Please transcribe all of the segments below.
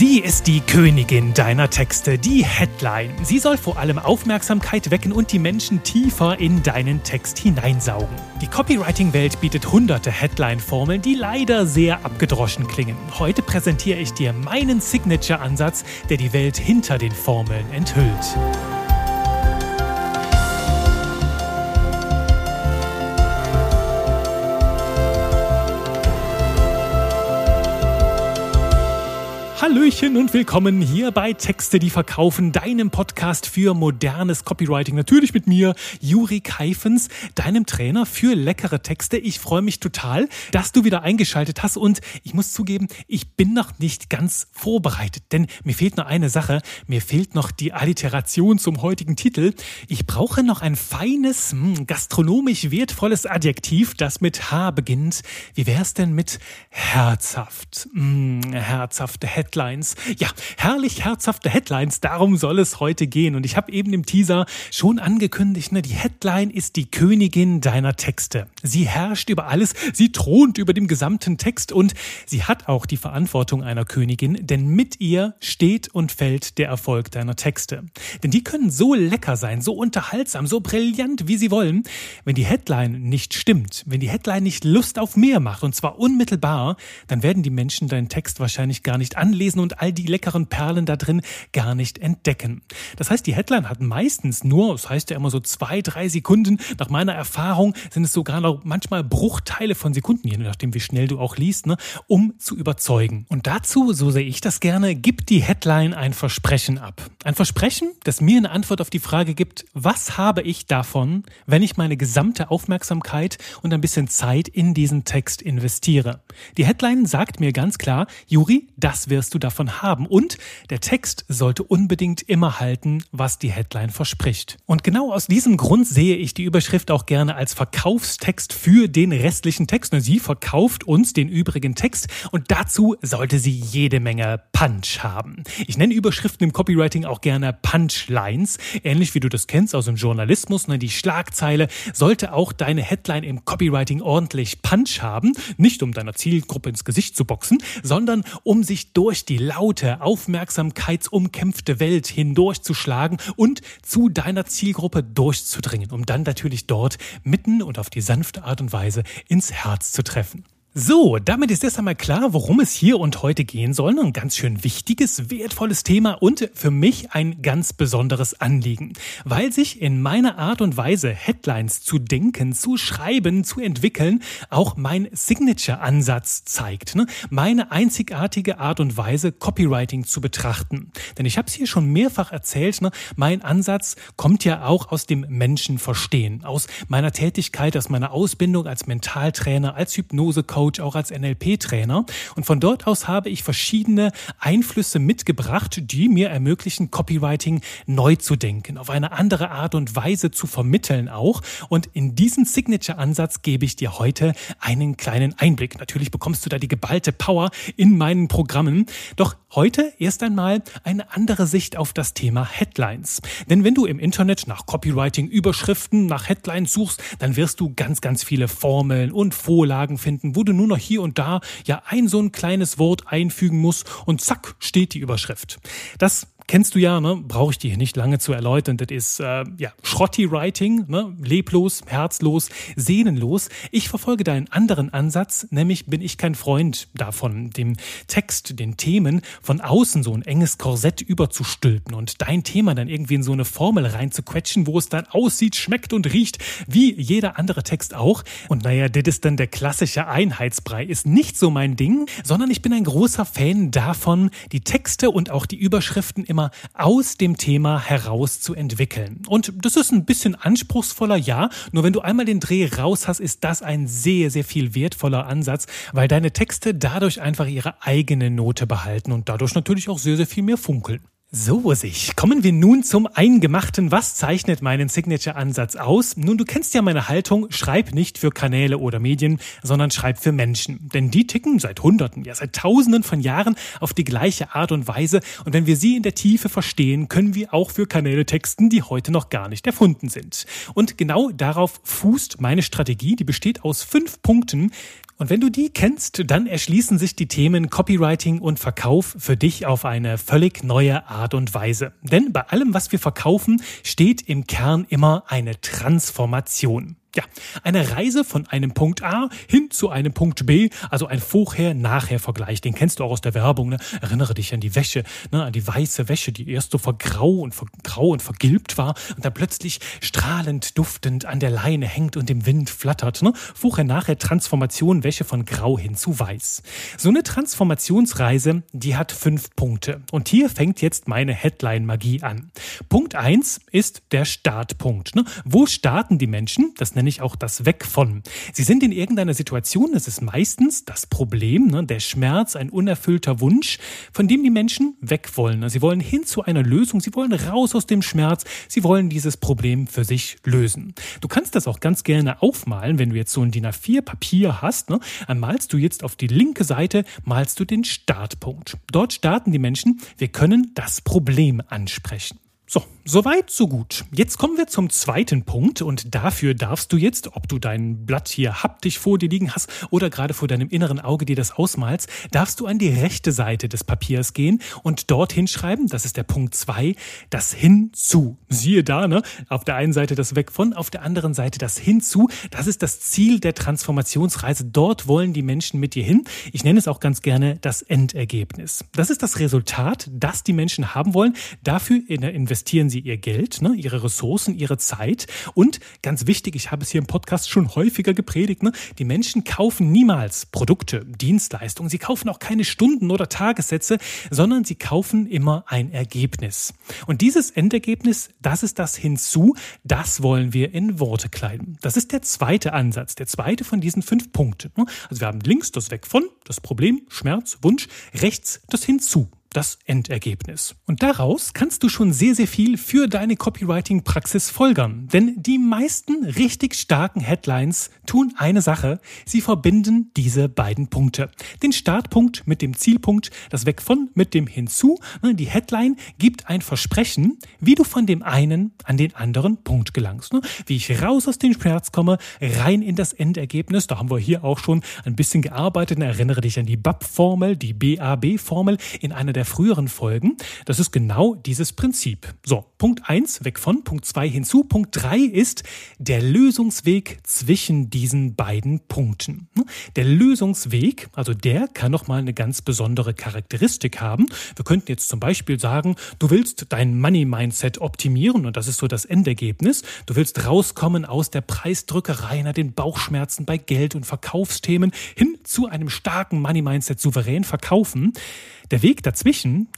Sie ist die Königin deiner Texte, die Headline. Sie soll vor allem Aufmerksamkeit wecken und die Menschen tiefer in deinen Text hineinsaugen. Die Copywriting-Welt bietet hunderte Headline-Formeln, die leider sehr abgedroschen klingen. Heute präsentiere ich dir meinen Signature-Ansatz, der die Welt hinter den Formeln enthüllt. Hallöchen und willkommen hier bei Texte, die verkaufen, deinem Podcast für modernes Copywriting. Natürlich mit mir, Juri Keifens, deinem Trainer für leckere Texte. Ich freue mich total, dass du wieder eingeschaltet hast und ich muss zugeben, ich bin noch nicht ganz vorbereitet, denn mir fehlt noch eine Sache. Mir fehlt noch die Alliteration zum heutigen Titel. Ich brauche noch ein feines, hm, gastronomisch wertvolles Adjektiv, das mit H beginnt. Wie wäre es denn mit herzhaft? Hm, herzhafte Head Headlines. Ja, herrlich herzhafte Headlines, darum soll es heute gehen. Und ich habe eben im Teaser schon angekündigt, ne, die Headline ist die Königin deiner Texte. Sie herrscht über alles, sie thront über dem gesamten Text und sie hat auch die Verantwortung einer Königin, denn mit ihr steht und fällt der Erfolg deiner Texte. Denn die können so lecker sein, so unterhaltsam, so brillant, wie sie wollen. Wenn die Headline nicht stimmt, wenn die Headline nicht Lust auf mehr macht, und zwar unmittelbar, dann werden die Menschen deinen Text wahrscheinlich gar nicht anlesen lesen und all die leckeren Perlen da drin gar nicht entdecken. Das heißt, die Headline hat meistens nur, das heißt ja immer so zwei, drei Sekunden. Nach meiner Erfahrung sind es sogar noch manchmal Bruchteile von Sekunden, je nachdem, wie schnell du auch liest, ne, um zu überzeugen. Und dazu, so sehe ich das gerne, gibt die Headline ein Versprechen ab. Ein Versprechen, das mir eine Antwort auf die Frage gibt, was habe ich davon, wenn ich meine gesamte Aufmerksamkeit und ein bisschen Zeit in diesen Text investiere. Die Headline sagt mir ganz klar, Juri, das wirst du davon haben. Und der Text sollte unbedingt immer halten, was die Headline verspricht. Und genau aus diesem Grund sehe ich die Überschrift auch gerne als Verkaufstext für den restlichen Text. Sie verkauft uns den übrigen Text und dazu sollte sie jede Menge Punch haben. Ich nenne Überschriften im Copywriting auch gerne Punchlines, ähnlich wie du das kennst aus dem Journalismus. Ne? Die Schlagzeile sollte auch deine Headline im Copywriting ordentlich Punch haben, nicht um deiner Zielgruppe ins Gesicht zu boxen, sondern um sich durch durch die laute, aufmerksamkeitsumkämpfte Welt hindurchzuschlagen und zu deiner Zielgruppe durchzudringen, um dann natürlich dort mitten und auf die sanfte Art und Weise ins Herz zu treffen. So, damit ist erst einmal klar, worum es hier und heute gehen soll. Ein ganz schön wichtiges, wertvolles Thema und für mich ein ganz besonderes Anliegen, weil sich in meiner Art und Weise, Headlines zu denken, zu schreiben, zu entwickeln, auch mein Signature-Ansatz zeigt. Ne? Meine einzigartige Art und Weise, Copywriting zu betrachten. Denn ich habe es hier schon mehrfach erzählt, ne? mein Ansatz kommt ja auch aus dem Menschenverstehen, aus meiner Tätigkeit, aus meiner Ausbildung als Mentaltrainer, als Hypnose-Coach, Coach, auch als NLP-Trainer. Und von dort aus habe ich verschiedene Einflüsse mitgebracht, die mir ermöglichen, Copywriting neu zu denken, auf eine andere Art und Weise zu vermitteln auch. Und in diesen Signature-Ansatz gebe ich dir heute einen kleinen Einblick. Natürlich bekommst du da die geballte Power in meinen Programmen. Doch heute erst einmal eine andere Sicht auf das Thema Headlines. Denn wenn du im Internet nach Copywriting-Überschriften, nach Headlines suchst, dann wirst du ganz, ganz viele Formeln und Vorlagen finden, wo du nur noch hier und da ja ein so ein kleines Wort einfügen musst und zack steht die Überschrift. Das kennst du ja, ne? brauche ich dir nicht lange zu erläutern. Das ist äh, ja Schrotti-Writing, ne? leblos, herzlos, sehnenlos. Ich verfolge da einen anderen Ansatz, nämlich bin ich kein Freund davon, dem Text, den Themen von außen so ein enges Korsett überzustülpen und dein Thema dann irgendwie in so eine Formel reinzuquetschen, wo es dann aussieht, schmeckt und riecht, wie jeder andere Text auch. Und naja, das ist dann der klassische Einheitsbrei, ist nicht so mein Ding, sondern ich bin ein großer Fan davon, die Texte und auch die Überschriften immer Thema aus dem Thema heraus zu entwickeln. Und das ist ein bisschen anspruchsvoller, ja. Nur wenn du einmal den Dreh raus hast, ist das ein sehr, sehr viel wertvoller Ansatz, weil deine Texte dadurch einfach ihre eigene Note behalten und dadurch natürlich auch sehr, sehr viel mehr funkeln. So sich. Kommen wir nun zum Eingemachten. Was zeichnet meinen Signature-Ansatz aus? Nun, du kennst ja meine Haltung. Schreib nicht für Kanäle oder Medien, sondern schreib für Menschen. Denn die ticken seit Hunderten, ja seit Tausenden von Jahren auf die gleiche Art und Weise. Und wenn wir sie in der Tiefe verstehen, können wir auch für Kanäle texten, die heute noch gar nicht erfunden sind. Und genau darauf fußt meine Strategie. Die besteht aus fünf Punkten, Und wenn du die kennst, dann erschließen sich die Themen Copywriting und Verkauf für dich auf eine völlig neue Art und Weise. Denn bei allem, was wir verkaufen, steht im Kern immer eine Transformation. Ja, eine Reise von einem Punkt A hin zu einem Punkt B, also ein Vorher-Nachher-Vergleich. Den kennst du auch aus der Werbung. Ne? Erinnere dich an die Wäsche, ne? an die weiße Wäsche, die erst so vergrau und vergrau und vergilbt war und dann plötzlich strahlend duftend an der Leine hängt und im Wind flattert. Ne? Vorher-Nachher-Transformation, Wäsche von grau hin zu weiß. So eine Transformationsreise, die hat fünf Punkte. Und hier fängt jetzt meine Headline-Magie an. Punkt eins ist der Startpunkt. Ne? Wo starten die Menschen? Das nenne ich auch das Weg von. Sie sind in irgendeiner Situation, das ist meistens das Problem, ne, der Schmerz, ein unerfüllter Wunsch, von dem die Menschen weg wollen. Sie wollen hin zu einer Lösung, sie wollen raus aus dem Schmerz, sie wollen dieses Problem für sich lösen. Du kannst das auch ganz gerne aufmalen, wenn du jetzt so ein DIN A4 Papier hast, ne, dann malst du jetzt auf die linke Seite, malst du den Startpunkt. Dort starten die Menschen, wir können das Problem ansprechen. So, soweit, so gut. Jetzt kommen wir zum zweiten Punkt und dafür darfst du jetzt, ob du dein Blatt hier haptisch vor dir liegen hast oder gerade vor deinem inneren Auge dir das ausmalst, darfst du an die rechte Seite des Papiers gehen und dort hinschreiben, das ist der Punkt zwei, das Hinzu. Siehe da, ne? Auf der einen Seite das Weg von, auf der anderen Seite das Hinzu. Das ist das Ziel der Transformationsreise. Dort wollen die Menschen mit dir hin. Ich nenne es auch ganz gerne das Endergebnis. Das ist das Resultat, das die Menschen haben wollen. Dafür investieren sie ihr Geld, ne, ihre Ressourcen, ihre Zeit. Und ganz wichtig, ich habe es hier im Podcast schon häufiger gepredigt, ne, die Menschen kaufen niemals Produkte, Dienstleistungen. Sie kaufen auch keine Stunden oder Tagessätze, sondern sie kaufen immer ein Ergebnis. Und dieses Endergebnis, das ist das hinzu, das wollen wir in Worte kleiden. Das ist der zweite Ansatz, der zweite von diesen fünf Punkten. Ne. Also wir haben links das Weg von, das Problem, Schmerz, Wunsch, rechts das hinzu das Endergebnis. Und daraus kannst du schon sehr, sehr viel für deine Copywriting-Praxis folgern. Denn die meisten richtig starken Headlines tun eine Sache. Sie verbinden diese beiden Punkte. Den Startpunkt mit dem Zielpunkt, das Weg von mit dem Hinzu. Ne, die Headline gibt ein Versprechen, wie du von dem einen an den anderen Punkt gelangst. Ne, wie ich raus aus dem Schmerz komme, rein in das Endergebnis. Da haben wir hier auch schon ein bisschen gearbeitet. Erinnere dich an die BAP-Formel, die BAB-Formel in einer der der früheren Folgen. Das ist genau dieses Prinzip. So, Punkt 1 weg von, Punkt 2 hinzu. Punkt 3 ist der Lösungsweg zwischen diesen beiden Punkten. Der Lösungsweg, also der kann nochmal eine ganz besondere Charakteristik haben. Wir könnten jetzt zum Beispiel sagen, du willst dein Money-Mindset optimieren und das ist so das Endergebnis. Du willst rauskommen aus der Preisdrückerei, nach den Bauchschmerzen bei Geld und Verkaufsthemen hin zu einem starken Money-Mindset souverän verkaufen. Der Weg dazwischen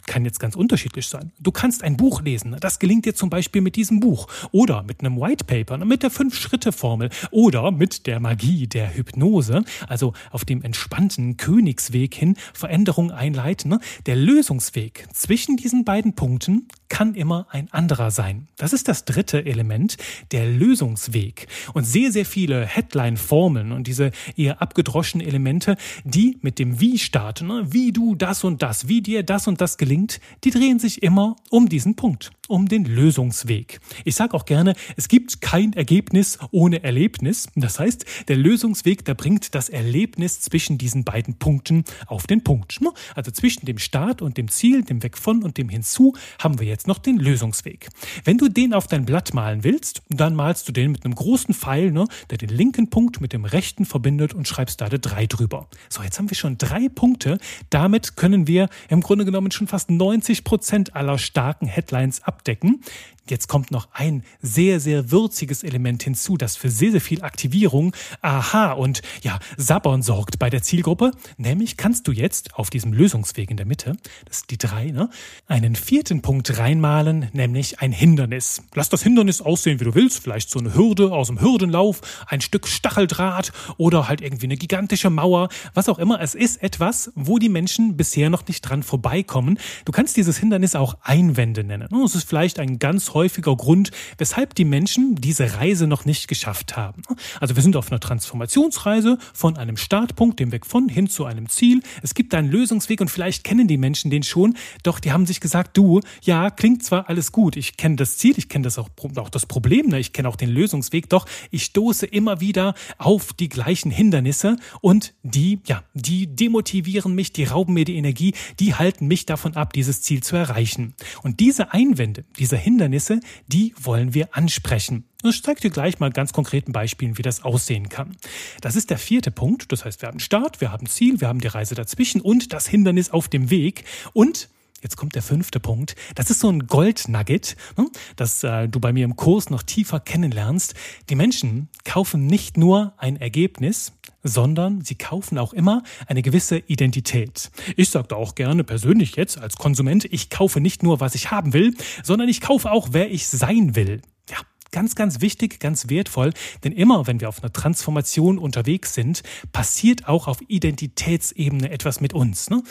kann jetzt ganz unterschiedlich sein. Du kannst ein Buch lesen. Das gelingt dir zum Beispiel mit diesem Buch oder mit einem White Paper, mit der Fünf-Schritte-Formel oder mit der Magie der Hypnose, also auf dem entspannten Königsweg hin Veränderung einleiten. Der Lösungsweg zwischen diesen beiden Punkten kann immer ein anderer sein. Das ist das dritte Element, der Lösungsweg. Und sehr, sehr viele Headline-Formeln und diese eher abgedroschenen Elemente, die mit dem Wie starten, wie du das und das wie dir das und das gelingt, die drehen sich immer um diesen Punkt um den Lösungsweg. Ich sage auch gerne, es gibt kein Ergebnis ohne Erlebnis. Das heißt, der Lösungsweg, der bringt das Erlebnis zwischen diesen beiden Punkten auf den Punkt. Also zwischen dem Start und dem Ziel, dem Weg von und dem Hinzu, haben wir jetzt noch den Lösungsweg. Wenn du den auf dein Blatt malen willst, dann malst du den mit einem großen Pfeil, ne, der den linken Punkt mit dem rechten verbindet und schreibst da eine 3 drüber. So, jetzt haben wir schon drei Punkte. Damit können wir im Grunde genommen schon fast 90 Prozent aller starken Headlines abdecken. Jetzt kommt noch ein sehr, sehr würziges Element hinzu, das für sehr, sehr viel Aktivierung, Aha und ja, Sabbern sorgt bei der Zielgruppe. Nämlich kannst du jetzt auf diesem Lösungsweg in der Mitte, das ist die drei, ne, einen vierten Punkt reinmalen, nämlich ein Hindernis. Lass das Hindernis aussehen, wie du willst. Vielleicht so eine Hürde aus dem Hürdenlauf, ein Stück Stacheldraht oder halt irgendwie eine gigantische Mauer, was auch immer. Es ist etwas, wo die Menschen bisher noch nicht dran vorbeikommen. Du kannst dieses Hindernis auch Einwände nennen. Es ist vielleicht ein ganz häufiger Grund, weshalb die Menschen diese Reise noch nicht geschafft haben. Also wir sind auf einer Transformationsreise von einem Startpunkt, dem Weg von, hin zu einem Ziel. Es gibt einen Lösungsweg und vielleicht kennen die Menschen den schon, doch die haben sich gesagt, du, ja, klingt zwar alles gut, ich kenne das Ziel, ich kenne das auch, auch das Problem, ne? ich kenne auch den Lösungsweg, doch ich stoße immer wieder auf die gleichen Hindernisse und die, ja, die demotivieren mich, die rauben mir die Energie, die halten mich davon ab, dieses Ziel zu erreichen. Und diese Einwände, diese Hindernisse, die wollen wir ansprechen. Ich zeige dir gleich mal ganz konkreten Beispielen, wie das aussehen kann. Das ist der vierte Punkt. Das heißt, wir haben Start, wir haben Ziel, wir haben die Reise dazwischen und das Hindernis auf dem Weg. Und Jetzt kommt der fünfte Punkt. Das ist so ein Goldnugget, ne, das äh, du bei mir im Kurs noch tiefer kennenlernst. Die Menschen kaufen nicht nur ein Ergebnis, sondern sie kaufen auch immer eine gewisse Identität. Ich sage da auch gerne persönlich jetzt als Konsument, ich kaufe nicht nur, was ich haben will, sondern ich kaufe auch, wer ich sein will. Ja, Ganz, ganz wichtig, ganz wertvoll, denn immer wenn wir auf einer Transformation unterwegs sind, passiert auch auf Identitätsebene etwas mit uns. Ne?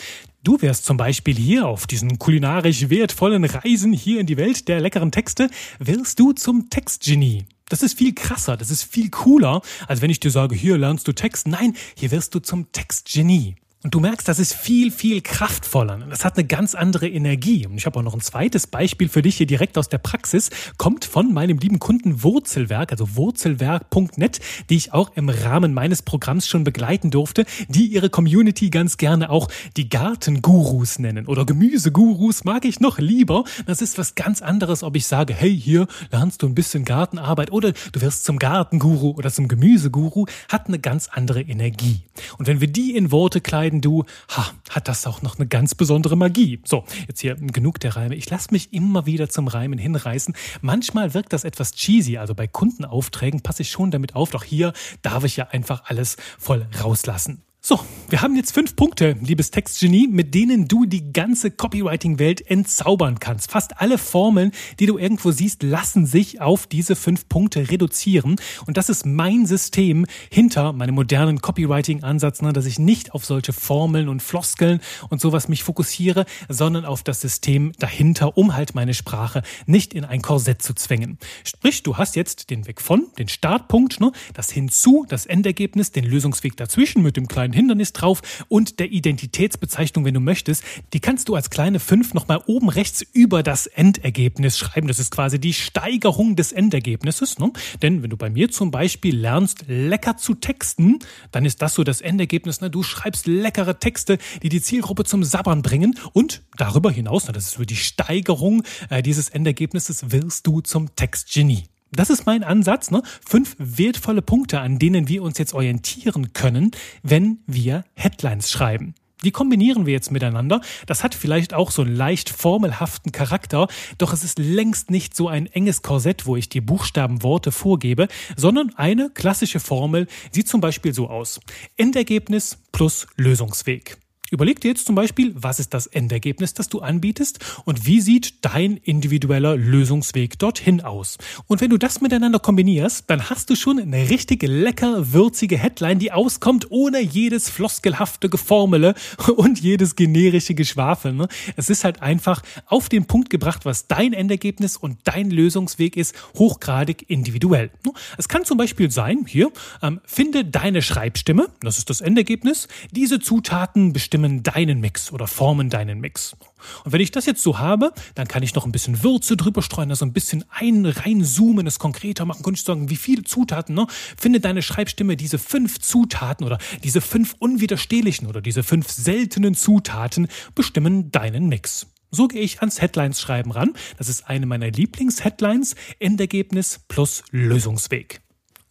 Du wärst zum Beispiel hier auf diesen kulinarisch wertvollen Reisen hier in die Welt der leckeren Texte, wirst du zum Textgenie. Das ist viel krasser, das ist viel cooler, als wenn ich dir sage, hier lernst du Text. Nein, hier wirst du zum Textgenie. Und du merkst, das ist viel, viel kraftvoller. Das hat eine ganz andere Energie. Und ich habe auch noch ein zweites Beispiel für dich hier direkt aus der Praxis. Kommt von meinem lieben Kunden Wurzelwerk, also wurzelwerk.net, die ich auch im Rahmen meines Programms schon begleiten durfte, die ihre Community ganz gerne auch die Gartengurus nennen. Oder Gemüsegurus mag ich noch lieber. Das ist was ganz anderes, ob ich sage, hey, hier lernst du ein bisschen Gartenarbeit oder du wirst zum Gartenguru oder zum Gemüseguru, hat eine ganz andere Energie. Und wenn wir die in Worte kleiden, entscheiden, du, ha, hat das auch noch eine ganz besondere Magie. So, jetzt hier genug der Reime. Ich lasse mich immer wieder zum Reimen hinreißen. Manchmal wirkt das etwas cheesy, also bei Kundenaufträgen passe ich schon damit auf, doch hier darf ich ja einfach alles voll rauslassen. So, wir haben jetzt fünf Punkte, liebes Textgenie, mit denen du die ganze Copywriting-Welt entzaubern kannst. Fast alle Formeln, die du irgendwo siehst, lassen sich auf diese fünf Punkte reduzieren. Und das ist mein System hinter meinem modernen Copywriting-Ansatz, ne, dass ich nicht auf solche Formeln und Floskeln und sowas mich fokussiere, sondern auf das System dahinter, um halt meine Sprache nicht in ein Korsett zu zwängen. Sprich, du hast jetzt den Weg von, den Startpunkt, ne, das hinzu, das Endergebnis, den Lösungsweg dazwischen mit dem kleinen ein Hindernis drauf und der Identitätsbezeichnung, wenn du möchtest. Die kannst du als kleine 5 nochmal oben rechts über das Endergebnis schreiben. Das ist quasi die Steigerung des Endergebnisses. Ne? Denn wenn du bei mir zum Beispiel lernst, lecker zu texten, dann ist das so das Endergebnis. Ne? Du schreibst leckere Texte, die die Zielgruppe zum Sabbern bringen und darüber hinaus, ne, das ist für die Steigerung äh, dieses Endergebnisses, wirst du zum Textgenie. Das ist mein Ansatz. Ne? Fünf wertvolle Punkte, an denen wir uns jetzt orientieren können, wenn wir Headlines schreiben. Die kombinieren wir jetzt miteinander. Das hat vielleicht auch so einen leicht formelhaften Charakter, doch es ist längst nicht so ein enges Korsett, wo ich die Buchstabenworte vorgebe, sondern eine klassische Formel sieht zum Beispiel so aus. Endergebnis plus Lösungsweg. Überleg dir jetzt zum Beispiel, was ist das Endergebnis, das du anbietest und wie sieht dein individueller Lösungsweg dorthin aus. Und wenn du das miteinander kombinierst, dann hast du schon eine richtig lecker würzige Headline, die auskommt ohne jedes floskelhafte Geformele und jedes generische Geschwafel. Ne? Es ist halt einfach auf den Punkt gebracht, was dein Endergebnis und dein Lösungsweg ist, hochgradig individuell. Ne? Es kann zum Beispiel sein, hier, ähm, finde deine Schreibstimme, das ist das Endergebnis, diese Zutaten bestimmen bestimmen deinen Mix oder formen deinen Mix. Und wenn ich das jetzt so habe, dann kann ich noch ein bisschen Würze drüber streuen, also ein bisschen ein, reinzoomen, es konkreter machen, könnte ich sagen, wie viele Zutaten, ne? Finde deine Schreibstimme diese fünf Zutaten oder diese fünf unwiderstehlichen oder diese fünf seltenen Zutaten bestimmen deinen Mix. So gehe ich ans Headlines schreiben ran. Das ist eine meiner Lieblings-Headlines. Endergebnis plus Lösungsweg.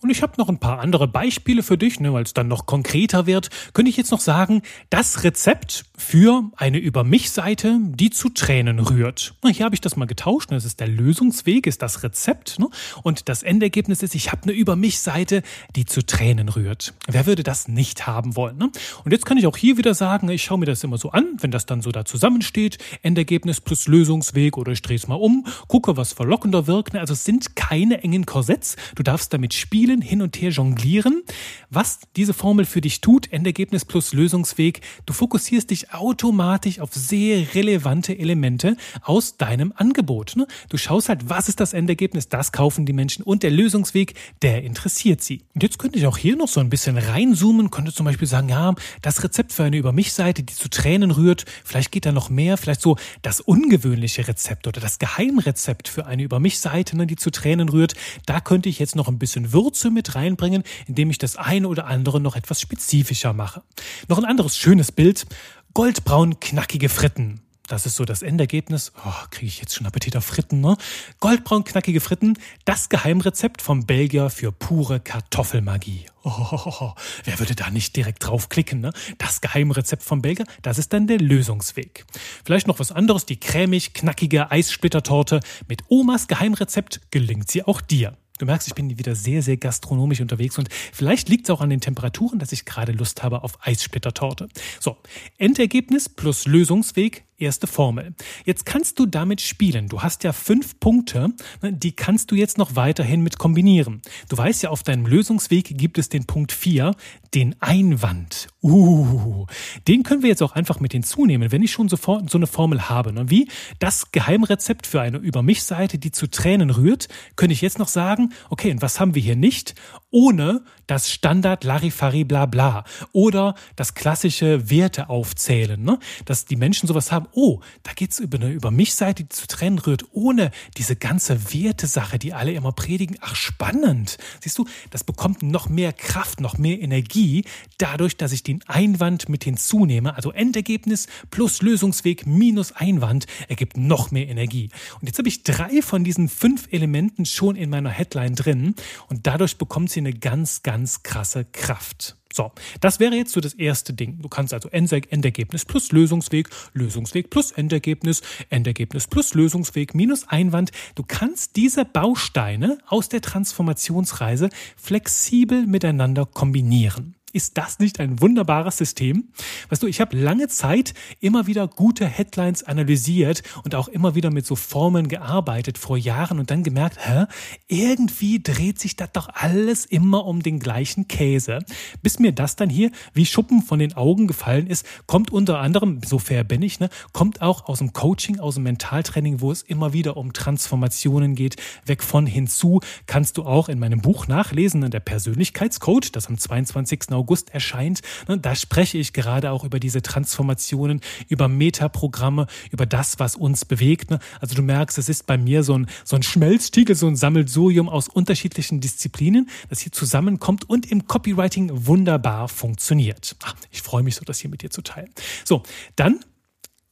Und ich habe noch ein paar andere Beispiele für dich, ne, weil es dann noch konkreter wird. Könnte ich jetzt noch sagen, das Rezept für eine Über mich-Seite, die zu Tränen rührt. Na, hier habe ich das mal getauscht. Ne, das ist der Lösungsweg, ist das Rezept. Ne? Und das Endergebnis ist, ich habe eine Über mich-Seite, die zu Tränen rührt. Wer würde das nicht haben wollen? Ne? Und jetzt kann ich auch hier wieder sagen, ich schaue mir das immer so an, wenn das dann so da zusammensteht, Endergebnis plus Lösungsweg oder ich drehe es mal um, gucke, was verlockender wirkt. Ne? Also es sind keine engen Korsetts. Du darfst damit spielen Zielen hin und her jonglieren. Was diese Formel für dich tut, Endergebnis plus Lösungsweg, du fokussierst dich automatisch auf sehr relevante Elemente aus deinem Angebot. Ne? Du schaust halt, was ist das Endergebnis, das kaufen die Menschen und der Lösungsweg, der interessiert sie. Und jetzt könnte ich auch hier noch so ein bisschen reinzoomen, könnte zum Beispiel sagen, ja, das Rezept für eine Über mich Seite, die zu Tränen rührt, vielleicht geht da noch mehr, vielleicht so das ungewöhnliche Rezept oder das Geheimrezept für eine Über mich Seite, ne, die zu Tränen rührt, da könnte ich jetzt noch ein bisschen Würze mit reinbringen, indem ich das eine oder andere noch etwas spezifischer mache. Noch ein anderes schönes Bild. Goldbraun knackige Fritten. Das ist so das Endergebnis. Oh, kriege ich jetzt schon Appetit auf Fritten, ne? Goldbraun knackige Fritten, das Geheimrezept vom Belgier für pure Kartoffelmagie. Oh, wer würde da nicht direkt draufklicken, ne? Das Geheimrezept vom Belgier, das ist dann der Lösungsweg. Vielleicht noch was anderes, die cremig knackige Eissplittertorte mit Omas Geheimrezept gelingt sie auch dir. Du merkst, ich bin wieder sehr, sehr gastronomisch unterwegs und vielleicht liegt es auch an den Temperaturen, dass ich gerade Lust habe auf Eissplittertorte. So, Endergebnis plus Lösungsweg erste Formel. Jetzt kannst du damit spielen. Du hast ja fünf Punkte, ne, die kannst du jetzt noch weiterhin mit kombinieren. Du weißt ja, auf deinem Lösungsweg gibt es den Punkt vier, den Einwand. Uh, den können wir jetzt auch einfach mit hinzunehmen, wenn ich schon sofort so eine Formel habe. Ne? Wie das Geheimrezept für eine Über mich Seite, die zu Tränen rührt, könnte ich jetzt noch sagen, okay, und was haben wir hier nicht? Ohne das Standard Larifari bla bla oder das klassische Werte aufzählen, ne? dass die Menschen sowas haben, oh, da geht's über eine über mich Seite, die zu trennen rührt, ohne diese ganze Wertesache, die alle immer predigen. Ach, spannend. Siehst du, das bekommt noch mehr Kraft, noch mehr Energie, dadurch, dass ich den Einwand mit hinzunehme. Also Endergebnis plus Lösungsweg minus Einwand ergibt noch mehr Energie. Und jetzt habe ich drei von diesen fünf Elementen schon in meiner Headline drin und dadurch bekommt sie eine ganz, ganz krasse Kraft. So, das wäre jetzt so das erste Ding. Du kannst also Endergebnis plus Lösungsweg, Lösungsweg plus Endergebnis, Endergebnis plus Lösungsweg minus Einwand. Du kannst diese Bausteine aus der Transformationsreise flexibel miteinander kombinieren. Ist das nicht ein wunderbares System? Weißt du, ich habe lange Zeit immer wieder gute Headlines analysiert und auch immer wieder mit so Formeln gearbeitet vor Jahren und dann gemerkt, hä, irgendwie dreht sich das doch alles immer um den gleichen Käse. Bis mir das dann hier wie Schuppen von den Augen gefallen ist, kommt unter anderem, so fair bin ich, ne, kommt auch aus dem Coaching, aus dem Mentaltraining, wo es immer wieder um Transformationen geht, weg von hinzu, kannst du auch in meinem Buch nachlesen, der Persönlichkeitscoach, das am 22. August erscheint. Ne, da spreche ich gerade auch über diese Transformationen, über Metaprogramme, über das, was uns bewegt. Ne. Also du merkst, es ist bei mir so ein, so ein Schmelztiegel, so ein Sammelsurium aus unterschiedlichen Disziplinen, das hier zusammenkommt und im Copywriting wunderbar funktioniert. Ich freue mich so, das hier mit dir zu teilen. So, dann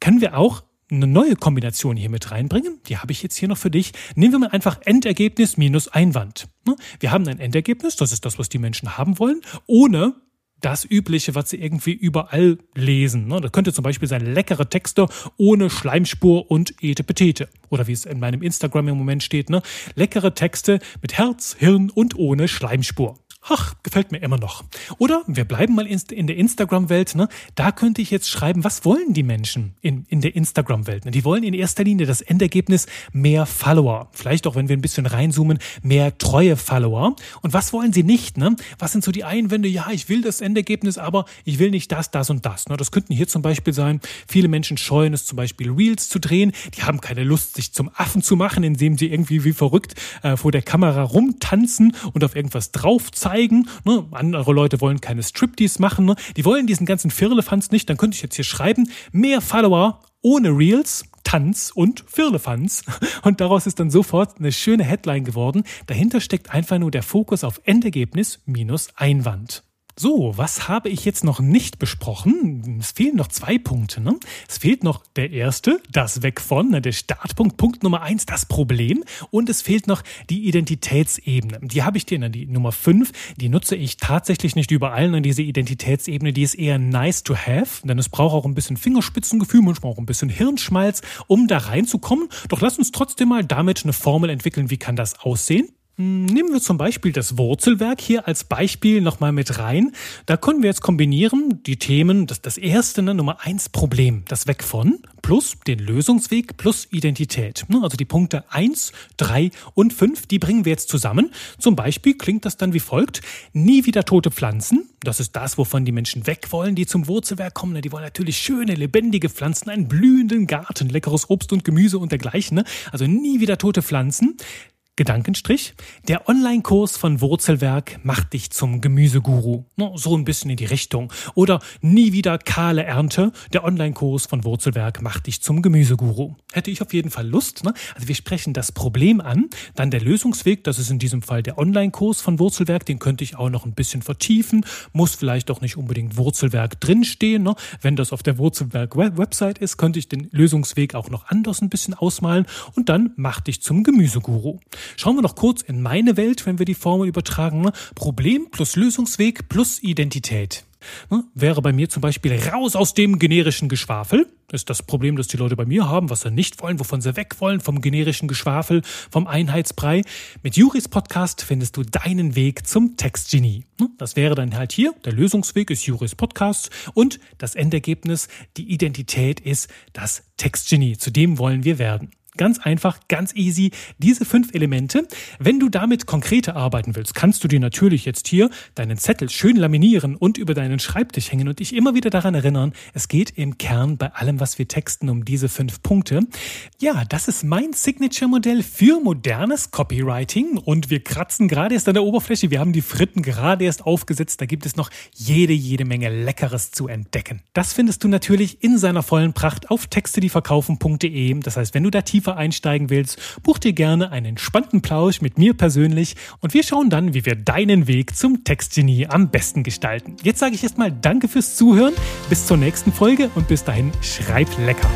können wir auch eine neue Kombination hier mit reinbringen. Die habe ich jetzt hier noch für dich. Nehmen wir mal einfach Endergebnis minus Einwand. Ne? Wir haben ein Endergebnis, das ist das, was die Menschen haben wollen, ohne das Übliche, was sie irgendwie überall lesen. Ne? Das könnte zum Beispiel sein leckere Texte ohne Schleimspur und Etepetete. Oder wie es in meinem Instagram im Moment steht, ne? leckere Texte mit Herz, Hirn und ohne Schleimspur. Ach, gefällt mir immer noch. Oder wir bleiben mal in der Instagram-Welt. Ne? Da könnte ich jetzt schreiben, was wollen die Menschen in, in der Instagram-Welt? Ne? Die wollen in erster Linie das Endergebnis mehr Follower. Vielleicht auch, wenn wir ein bisschen reinzoomen, mehr treue Follower. Und was wollen sie nicht? Ne? Was sind so die Einwände? Ja, ich will das Endergebnis, aber ich will nicht das, das und das. Ne? Das könnten hier zum Beispiel sein, viele Menschen scheuen es zum Beispiel Reels zu drehen. Die haben keine Lust, sich zum Affen zu machen, indem sie irgendwie wie verrückt äh, vor der Kamera rumtanzen und auf irgendwas drauf zeigen zeigen. Ne? Andere Leute wollen keine Striptease machen. Ne? Die wollen diesen ganzen Firlefanz nicht. Dann könnte ich jetzt hier schreiben, mehr Follower ohne Reels, Tanz und Firlefanz. Und daraus ist dann sofort eine schöne Headline geworden. Dahinter steckt einfach nur der Fokus auf Endergebnis minus Einwand. So, was habe ich jetzt noch nicht besprochen? Es fehlen noch zwei Punkte. Ne? Es fehlt noch der erste, das Weg von, ne, der Startpunkt, Punkt Nummer eins, das Problem. Und es fehlt noch die Identitätsebene. Die habe ich dir, ne, die Nummer fünf, die nutze ich tatsächlich nicht überall. Ne, diese Identitätsebene, die ist eher nice to have, denn es braucht auch ein bisschen Fingerspitzengefühl, manchmal auch ein bisschen Hirnschmalz, um da reinzukommen. Doch lass uns trotzdem mal damit eine Formel entwickeln. Wie kann das aussehen? Hm, nehmen wir zum Beispiel das Wurzelwerk hier als Beispiel nochmal mit rein. Da können wir jetzt kombinieren die Themen, das, das erste, ne, Nummer eins Problem, das Weg von, plus den Lösungsweg plus Identität. Ne, also die Punkte eins, drei und fünf, die bringen wir jetzt zusammen. Zum Beispiel klingt das dann wie folgt. Nie wieder tote Pflanzen. Das ist das, wovon die Menschen weg wollen, die zum Wurzelwerk kommen. Ne, die wollen natürlich schöne, lebendige Pflanzen, einen blühenden Garten, leckeres Obst und Gemüse und dergleichen. Ne? Also nie wieder tote Pflanzen. Gedankenstrich. Der Online-Kurs von Wurzelwerk macht dich zum Gemüseguru. So ein bisschen in die Richtung. Oder nie wieder kahle Ernte. Der Online-Kurs von Wurzelwerk macht dich zum Gemüseguru. Hätte ich auf jeden Fall Lust. Ne? Also wir sprechen das Problem an. Dann der Lösungsweg. Das ist in diesem Fall der Online-Kurs von Wurzelwerk. Den könnte ich auch noch ein bisschen vertiefen. Muss vielleicht auch nicht unbedingt Wurzelwerk drinstehen. Ne? Wenn das auf der Wurzelwerk-Website ist, könnte ich den Lösungsweg auch noch anders ein bisschen ausmalen. Und dann macht dich zum Gemüseguru. Schauen wir noch kurz in meine Welt, wenn wir die Formel übertragen. Ne? Problem plus Lösungsweg plus Identität. Ne? Wäre bei mir zum Beispiel raus aus dem generischen Geschwafel. Ist das Problem, das die Leute bei mir haben, was sie nicht wollen, wovon sie weg wollen, vom generischen Geschwafel, vom Einheitsbrei. Mit Juris Podcast findest du deinen Weg zum Textgenie. Ne? Das wäre dann halt hier, der Lösungsweg ist Juris Podcast und das Endergebnis, die Identität ist das Textgenie. Zu dem wollen wir werden. Ganz einfach, ganz easy. Diese fünf Elemente. Wenn du damit konkreter arbeiten willst, kannst du dir natürlich jetzt hier deinen Zettel schön laminieren und über deinen Schreibtisch hängen und dich immer wieder daran erinnern, es geht im Kern bei allem, was wir texten, um diese fünf Punkte. Ja, das ist mein Signature-Modell für modernes Copywriting und wir kratzen gerade erst an der Oberfläche. Wir haben die Fritten gerade erst aufgesetzt. Da gibt es noch jede, jede Menge Leckeres zu entdecken. Das findest du natürlich in seiner vollen Pracht auf textedieverkaufen.de. Das heißt, wenn du da tiefer tiefer einsteigen willst, buch dir gerne einen entspannten Plausch mit mir persönlich und wir schauen dann, wie wir deinen Weg zum Textgenie am besten gestalten. Jetzt sage ich erstmal Danke fürs Zuhören, bis zur nächsten Folge und bis dahin schreib lecker.